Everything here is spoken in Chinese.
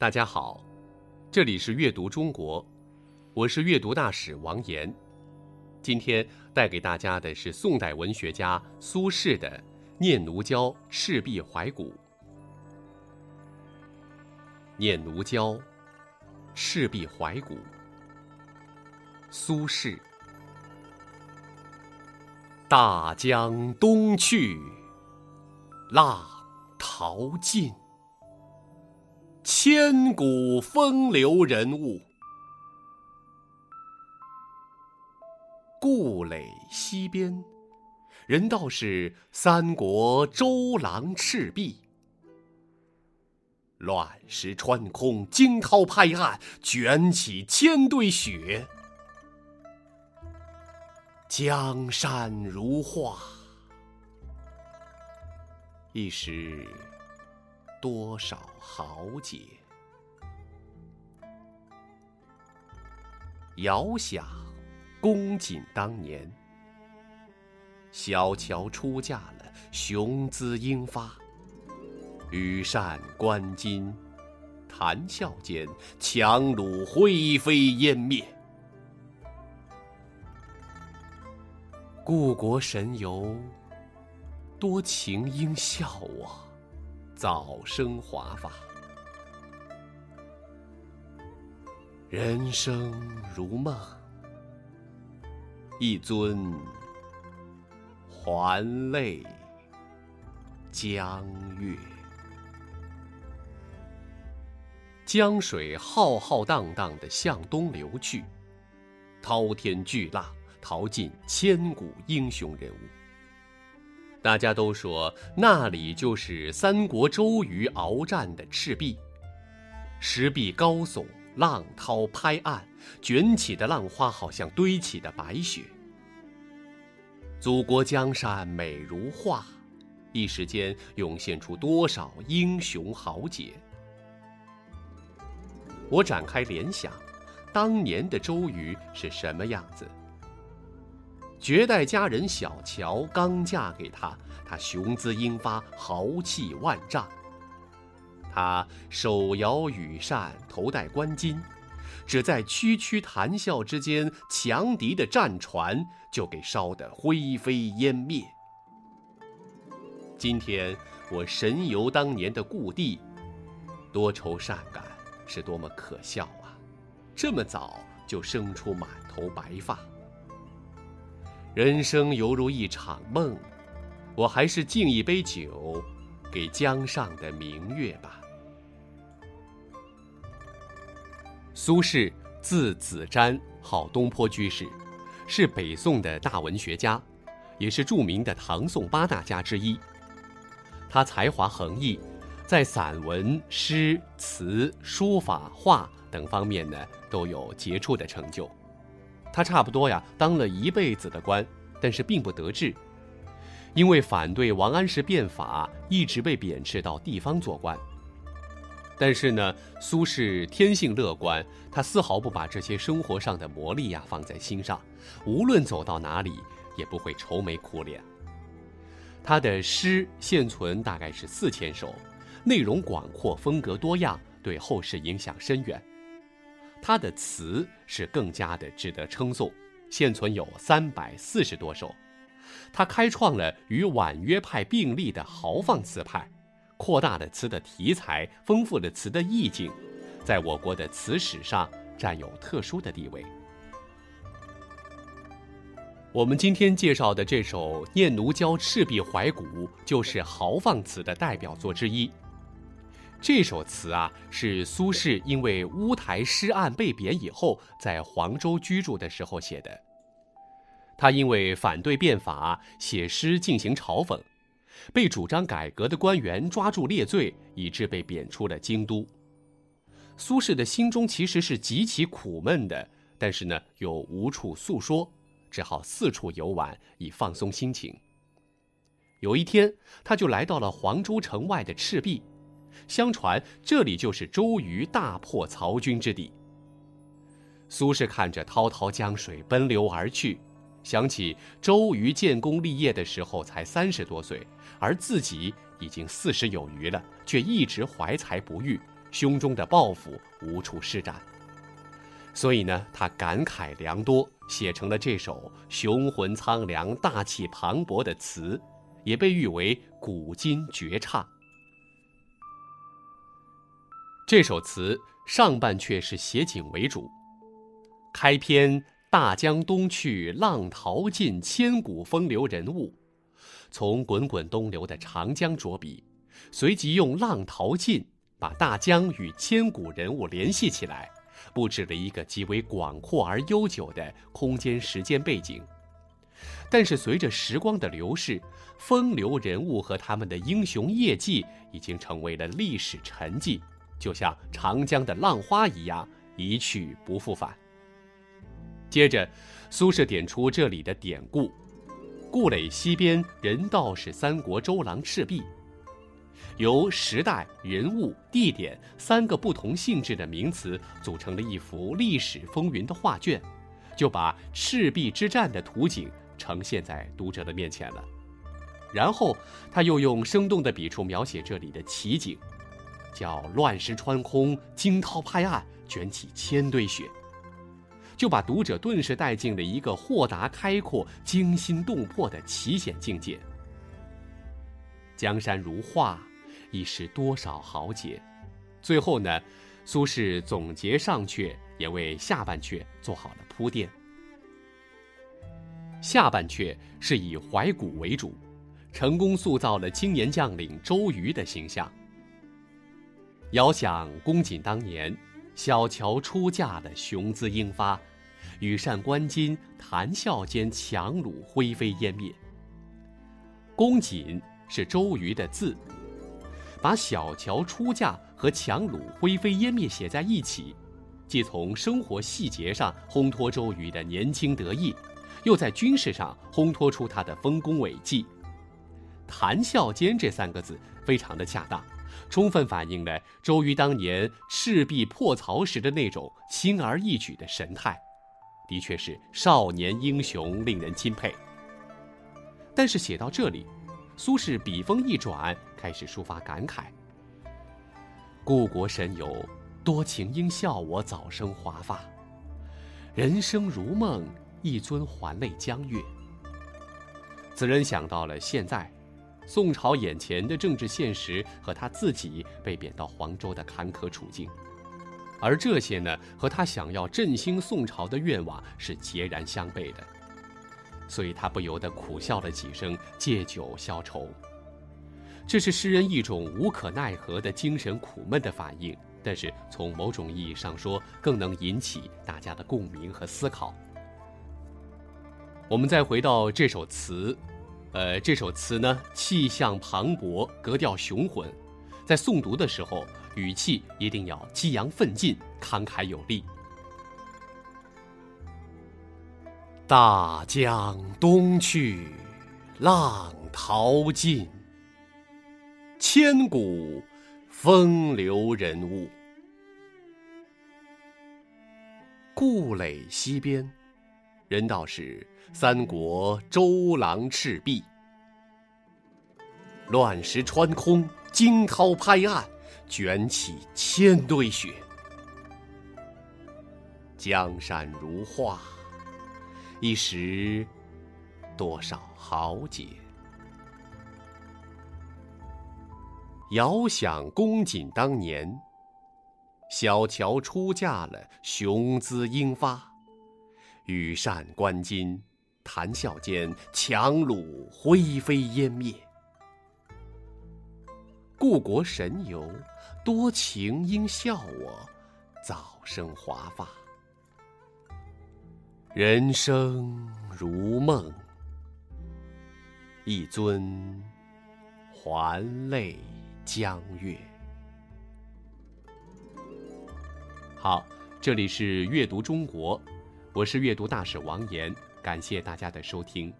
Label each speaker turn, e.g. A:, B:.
A: 大家好，这里是阅读中国，我是阅读大使王岩。今天带给大家的是宋代文学家苏轼的《念奴娇·赤壁怀古》。《念奴娇·赤壁怀古》，苏轼。大江东去，浪淘尽。千古风流人物，故垒西边，人道是三国周郎赤壁。乱石穿空，惊涛拍岸，卷起千堆雪。江山如画，一时。多少豪杰，遥想公瑾当年，小乔出嫁了，雄姿英发，羽扇纶巾，谈笑间，樯橹灰飞烟灭。故国神游，多情应笑我。早生华发，人生如梦，一尊还酹江月。江水浩浩荡荡的向东流去，滔天巨浪淘尽千古英雄人物。大家都说那里就是三国周瑜鏖战的赤壁，石壁高耸，浪涛拍岸，卷起的浪花好像堆起的白雪。祖国江山美如画，一时间涌现出多少英雄豪杰。我展开联想，当年的周瑜是什么样子？绝代佳人小乔刚嫁给他，他雄姿英发，豪气万丈。他手摇羽扇，头戴冠巾，只在区区谈笑之间，强敌的战船就给烧得灰飞烟灭。今天我神游当年的故地，多愁善感，是多么可笑啊！这么早就生出满头白发。人生犹如一场梦，我还是敬一杯酒，给江上的明月吧。苏轼字子瞻，号东坡居士，是北宋的大文学家，也是著名的唐宋八大家之一。他才华横溢，在散文、诗词、书法、画等方面呢，都有杰出的成就。他差不多呀，当了一辈子的官，但是并不得志，因为反对王安石变法，一直被贬斥到地方做官。但是呢，苏轼天性乐观，他丝毫不把这些生活上的磨砺呀放在心上，无论走到哪里，也不会愁眉苦脸。他的诗现存大概是四千首，内容广阔，风格多样，对后世影响深远。他的词是更加的值得称颂，现存有三百四十多首。他开创了与婉约派并立的豪放词派，扩大了词的题材，丰富了词的意境，在我国的词史上占有特殊的地位。我们今天介绍的这首《念奴娇·赤壁怀古》，就是豪放词的代表作之一。这首词啊，是苏轼因为乌台诗案被贬以后，在黄州居住的时候写的。他因为反对变法，写诗进行嘲讽，被主张改革的官员抓住列罪，以致被贬出了京都。苏轼的心中其实是极其苦闷的，但是呢，又无处诉说，只好四处游玩以放松心情。有一天，他就来到了黄州城外的赤壁。相传这里就是周瑜大破曹军之地。苏轼看着滔滔江水奔流而去，想起周瑜建功立业的时候才三十多岁，而自己已经四十有余了，却一直怀才不遇，胸中的抱负无处施展。所以呢，他感慨良多，写成了这首雄浑苍凉、大气磅礴的词，也被誉为古今绝唱。这首词上半阙是写景为主，开篇“大江东去，浪淘尽，千古风流人物”，从滚滚东流的长江着笔，随即用“浪淘尽”把大江与千古人物联系起来。布置了一个极为广阔而悠久的空间时间背景，但是随着时光的流逝，风流人物和他们的英雄业绩已经成为了历史沉寂，就像长江的浪花一样一去不复返。接着，苏轼点出这里的典故：“故垒西边，人道是三国周郎赤壁。”由时代、人物、地点三个不同性质的名词组成了一幅历史风云的画卷，就把赤壁之战的图景呈现在读者的面前了。然后他又用生动的笔触描写这里的奇景，叫“乱石穿空，惊涛拍岸，卷起千堆雪”，就把读者顿时带进了一个豁达开阔、惊心动魄的奇险境界。江山如画。一时多少豪杰，最后呢，苏轼总结上阙，也为下半阙做好了铺垫。下半阙是以怀古为主，成功塑造了青年将领周瑜的形象。遥想公瑾当年，小乔出嫁的，雄姿英发，羽扇纶巾，谈笑间，樯橹灰飞烟灭。公瑾是周瑜的字。把小乔出嫁和樯橹灰飞烟灭写在一起，既从生活细节上烘托周瑜的年轻得意，又在军事上烘托出他的丰功伟绩。谈笑间这三个字非常的恰当，充分反映了周瑜当年赤壁破曹时的那种轻而易举的神态，的确是少年英雄，令人钦佩。但是写到这里。苏轼笔锋一转，开始抒发感慨：“故国神游，多情应笑我早生华发。人生如梦，一尊还酹江月。”此人想到了现在，宋朝眼前的政治现实和他自己被贬到黄州的坎坷处境，而这些呢，和他想要振兴宋朝的愿望是截然相悖的。所以他不由得苦笑了几声，借酒消愁。这是诗人一种无可奈何的精神苦闷的反应，但是从某种意义上说，更能引起大家的共鸣和思考。我们再回到这首词，呃，这首词呢，气象磅礴，格调雄浑，在诵读的时候，语气一定要激扬奋进，慷慨有力。大江东去，浪淘尽，千古风流人物。故垒西边，人道是三国周郎赤壁。乱石穿空，惊涛拍岸，卷起千堆雪。江山如画。一时，多少豪杰。遥想公瑾当年，小乔出嫁了，雄姿英发，羽扇纶巾，谈笑间，樯橹灰飞烟灭。故国神游，多情应笑我，早生华发。人生如梦，一尊还酹江月。好，这里是阅读中国，我是阅读大使王岩，感谢大家的收听。